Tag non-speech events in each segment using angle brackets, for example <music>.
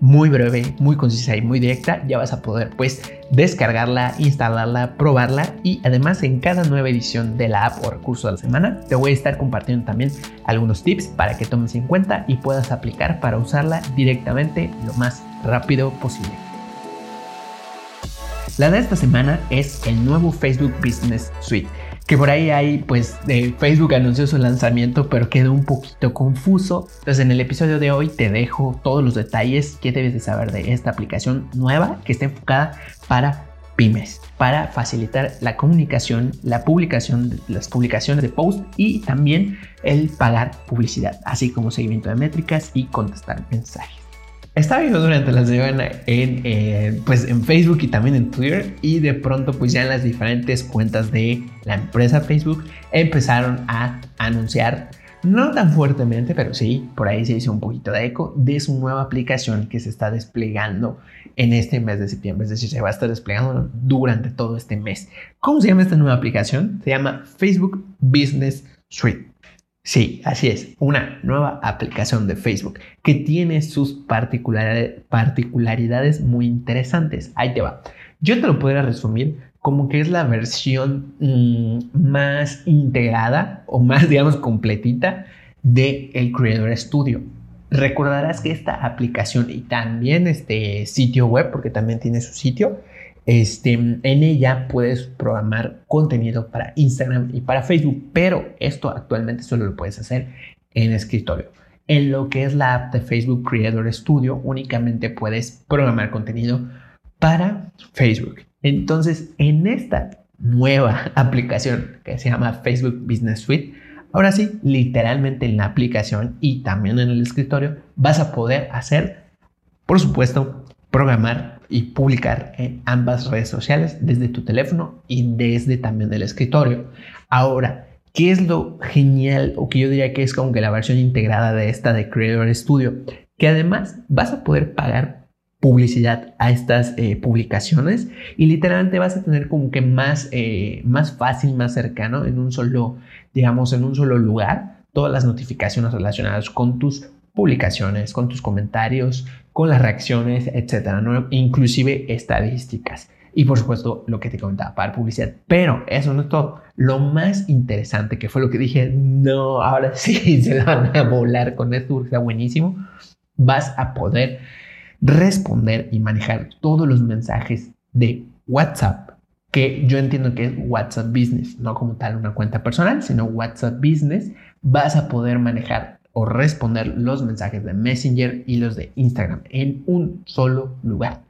muy breve, muy concisa y muy directa, ya vas a poder pues descargarla, instalarla, probarla y además en cada nueva edición de la app o recurso de la semana te voy a estar compartiendo también algunos tips para que tomes en cuenta y puedas aplicar para usarla directamente lo más rápido posible. La de esta semana es el nuevo Facebook Business Suite que por ahí hay, pues Facebook anunció su lanzamiento, pero quedó un poquito confuso. Entonces en el episodio de hoy te dejo todos los detalles que debes de saber de esta aplicación nueva que está enfocada para pymes, para facilitar la comunicación, la publicación, las publicaciones de post y también el pagar publicidad, así como seguimiento de métricas y contestar mensajes. Estaba yo durante la semana en, eh, pues en Facebook y también en Twitter y de pronto pues ya en las diferentes cuentas de la empresa Facebook empezaron a anunciar, no tan fuertemente, pero sí, por ahí se hizo un poquito de eco de su nueva aplicación que se está desplegando en este mes de septiembre, es decir, se va a estar desplegando durante todo este mes. ¿Cómo se llama esta nueva aplicación? Se llama Facebook Business Suite. Sí, así es, una nueva aplicación de Facebook que tiene sus particularidades muy interesantes. Ahí te va. Yo te lo podría resumir como que es la versión mm, más integrada o más, <laughs> digamos, completita de el Creator Studio. Recordarás que esta aplicación y también este sitio web, porque también tiene su sitio, este, en ella puedes programar contenido para Instagram y para Facebook, pero esto actualmente solo lo puedes hacer en escritorio. En lo que es la app de Facebook Creator Studio, únicamente puedes programar contenido para Facebook. Entonces, en esta nueva <laughs> aplicación que se llama Facebook Business Suite, ahora sí, literalmente en la aplicación y también en el escritorio, vas a poder hacer, por supuesto, programar y publicar en ambas redes sociales desde tu teléfono y desde también el escritorio. Ahora, ¿qué es lo genial o que yo diría que es como que la versión integrada de esta de Creator Studio? Que además vas a poder pagar publicidad a estas eh, publicaciones y literalmente vas a tener como que más, eh, más fácil, más cercano en un solo, digamos, en un solo lugar todas las notificaciones relacionadas con tus publicaciones, con tus comentarios, con las reacciones, etcétera, inclusive estadísticas. Y por supuesto, lo que te comentaba, para publicidad. Pero eso no es todo. Lo más interesante que fue lo que dije, no, ahora sí <laughs> se van a volar con esto, está buenísimo. Vas a poder responder y manejar todos los mensajes de WhatsApp, que yo entiendo que es WhatsApp Business, no como tal una cuenta personal, sino WhatsApp Business. Vas a poder manejar o responder los mensajes de Messenger y los de Instagram en un solo lugar.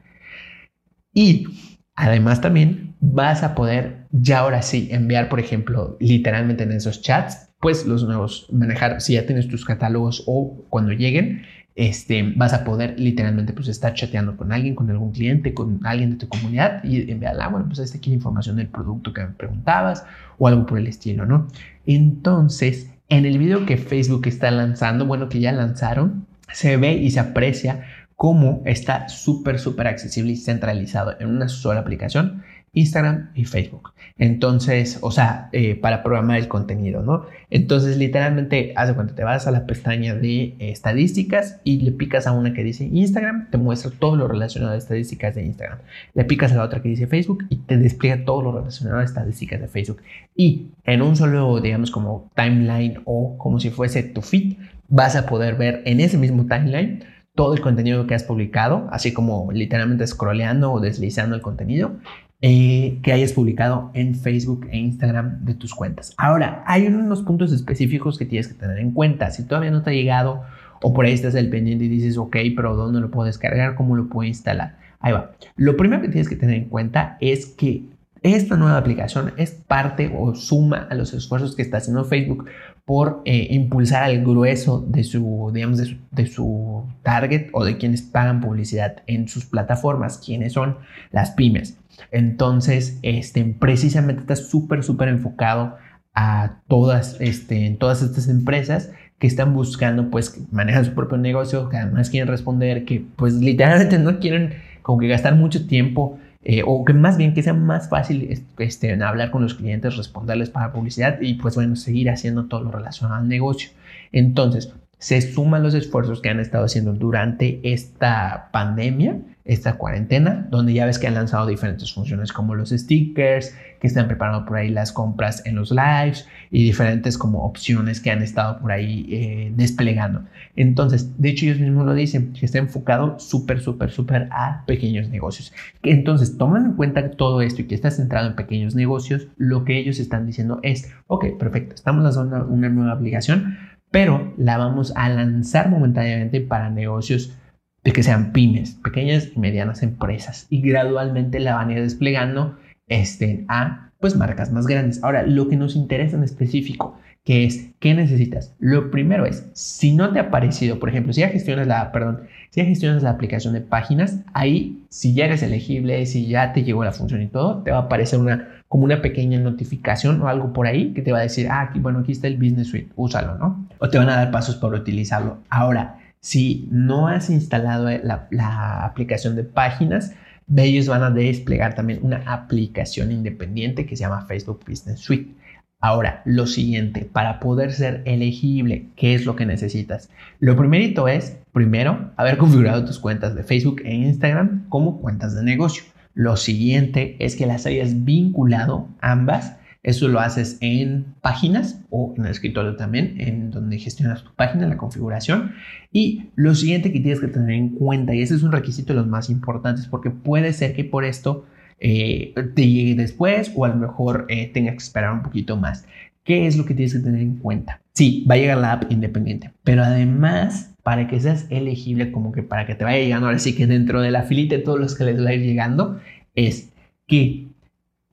Y además también vas a poder ya ahora sí enviar, por ejemplo, literalmente en esos chats, pues los nuevos, manejar si ya tienes tus catálogos o cuando lleguen, este, vas a poder literalmente pues estar chateando con alguien, con algún cliente, con alguien de tu comunidad y enviarla, ah, bueno, pues esta aquí información del producto que me preguntabas o algo por el estilo, ¿no? Entonces, en el video que Facebook está lanzando, bueno, que ya lanzaron, se ve y se aprecia cómo está súper, súper accesible y centralizado en una sola aplicación Instagram y Facebook. Entonces, o sea, eh, para programar el contenido, ¿no? Entonces, literalmente, hace cuando te vas a la pestaña de estadísticas y le picas a una que dice Instagram, te muestra todo lo relacionado a estadísticas de Instagram. Le picas a la otra que dice Facebook y te despliega todo lo relacionado a estadísticas de Facebook. Y en un solo, digamos, como timeline o como si fuese tu feed, vas a poder ver en ese mismo timeline todo el contenido que has publicado, así como literalmente scrolleando o deslizando el contenido eh, que hayas publicado en Facebook e Instagram de tus cuentas. Ahora, hay unos puntos específicos que tienes que tener en cuenta. Si todavía no te ha llegado o por ahí estás el pendiente y dices, ok, pero ¿dónde lo puedo descargar? ¿Cómo lo puedo instalar? Ahí va. Lo primero que tienes que tener en cuenta es que esta nueva aplicación es parte o suma a los esfuerzos que está haciendo Facebook por eh, impulsar al grueso de su, digamos, de su, target o de quienes pagan publicidad en sus plataformas, quienes son las pymes. Entonces, este, precisamente está súper, súper enfocado a todas, este, en todas estas empresas que están buscando, pues, que manejan su propio negocio, que además quieren responder, que pues literalmente no quieren como que gastar mucho tiempo eh, o que más bien que sea más fácil este, hablar con los clientes, responderles para publicidad y pues bueno, seguir haciendo todo lo relacionado al negocio. Entonces, se suman los esfuerzos que han estado haciendo durante esta pandemia esta cuarentena, donde ya ves que han lanzado diferentes funciones como los stickers, que están preparando por ahí las compras en los lives y diferentes como opciones que han estado por ahí eh, desplegando. Entonces, de hecho ellos mismos lo dicen, que está enfocado súper, súper, súper a pequeños negocios. Entonces, tomando en cuenta todo esto y que está centrado en pequeños negocios, lo que ellos están diciendo es, ok, perfecto, estamos lanzando una nueva aplicación, pero la vamos a lanzar momentáneamente para negocios de que sean pymes, pequeñas y medianas empresas, y gradualmente la van a ir desplegando este, a pues marcas más grandes. Ahora, lo que nos interesa en específico, que es, ¿qué necesitas? Lo primero es, si no te ha aparecido, por ejemplo, si ya gestionas la, perdón, si ya gestionas la aplicación de páginas, ahí, si ya eres elegible, si ya te llegó la función y todo, te va a aparecer una, como una pequeña notificación o algo por ahí que te va a decir, ah, aquí, bueno, aquí está el Business Suite, úsalo, ¿no? O te van a dar pasos para utilizarlo. Ahora, si no has instalado la, aplicación de páginas, ellos van a desplegar también una aplicación independiente que se llama Facebook Business Suite. Ahora, lo siguiente, para poder ser elegible, ¿qué es lo que necesitas? Lo primerito es, primero, haber configurado tus cuentas de Facebook e Instagram como cuentas de negocio. Lo siguiente es que las hayas vinculado ambas eso lo haces en páginas o en el escritorio también, en donde gestionas tu página, la configuración. Y lo siguiente que tienes que tener en cuenta, y ese es un requisito de los más importantes, porque puede ser que por esto eh, te llegue después o a lo mejor eh, tengas que esperar un poquito más. ¿Qué es lo que tienes que tener en cuenta? Sí, va a llegar la app independiente, pero además, para que seas elegible, como que para que te vaya llegando, ahora sí que dentro de la filita de todos los que les va a ir llegando, es que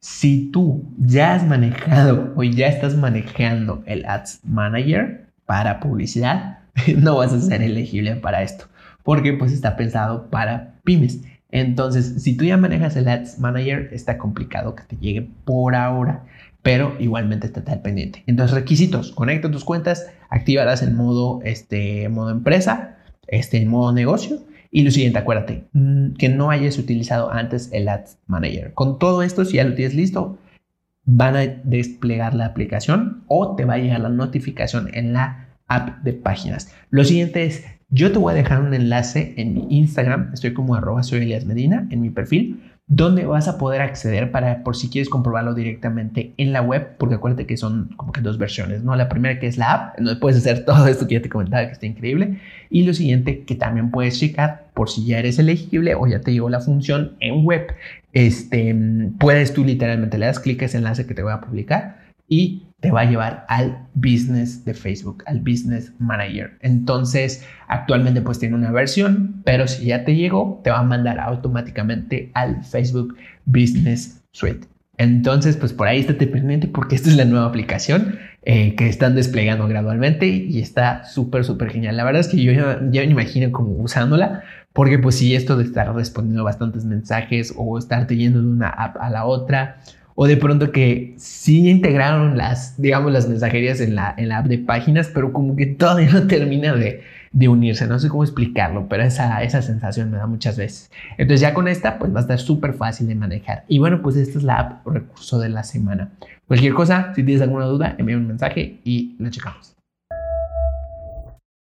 si tú ya has manejado o ya estás manejando el Ads Manager para publicidad, <laughs> no vas a ser elegible para esto, porque pues está pensado para pymes. Entonces, si tú ya manejas el Ads Manager, está complicado que te llegue por ahora, pero igualmente está al pendiente. Entonces, requisitos, conecta tus cuentas, actívalas en modo, este, modo empresa, este, modo negocio y lo siguiente, acuérdate, mm, que no hayas utilizado antes el Ads Manager. Con todo esto, si ya lo tienes listo, van a desplegar la aplicación o te va a llegar la notificación en la app de páginas. Lo siguiente es, yo te voy a dejar un enlace en mi Instagram, estoy como arroba soy Elias Medina en mi perfil, donde vas a poder acceder para por si quieres comprobarlo directamente en la web, porque acuérdate que son como que dos versiones, ¿no? La primera que es la app, donde puedes hacer <laughs> todo esto que ya te comentaba que está increíble, y lo siguiente que también puedes checar por si ya eres elegible o ya te llegó la función en web, este, puedes tú literalmente le das clic a ese enlace que te voy a publicar y te va a llevar al business de Facebook, al business manager. Entonces, actualmente pues tiene una versión, pero si ya te llegó, te va a mandar automáticamente al Facebook Business Suite. Entonces, pues por ahí estate pendiente porque esta es la nueva aplicación eh, que están desplegando gradualmente y está súper, súper genial. La verdad es que yo ya, me imagino como usándola porque pues si esto de estar respondiendo bastantes mensajes o estar yendo de una app a la otra o de pronto que sí integraron las, digamos, las mensajerías en la, en la app de páginas, pero como que todavía no <laughs> termina de, de unirse. No sé cómo explicarlo, pero esa, esa sensación me da muchas veces. Entonces ya con esta, pues va a estar súper fácil de manejar. Y bueno, pues esta es la app recurso de la semana. Cualquier cosa, si tienes alguna duda, envíame un mensaje y lo checamos.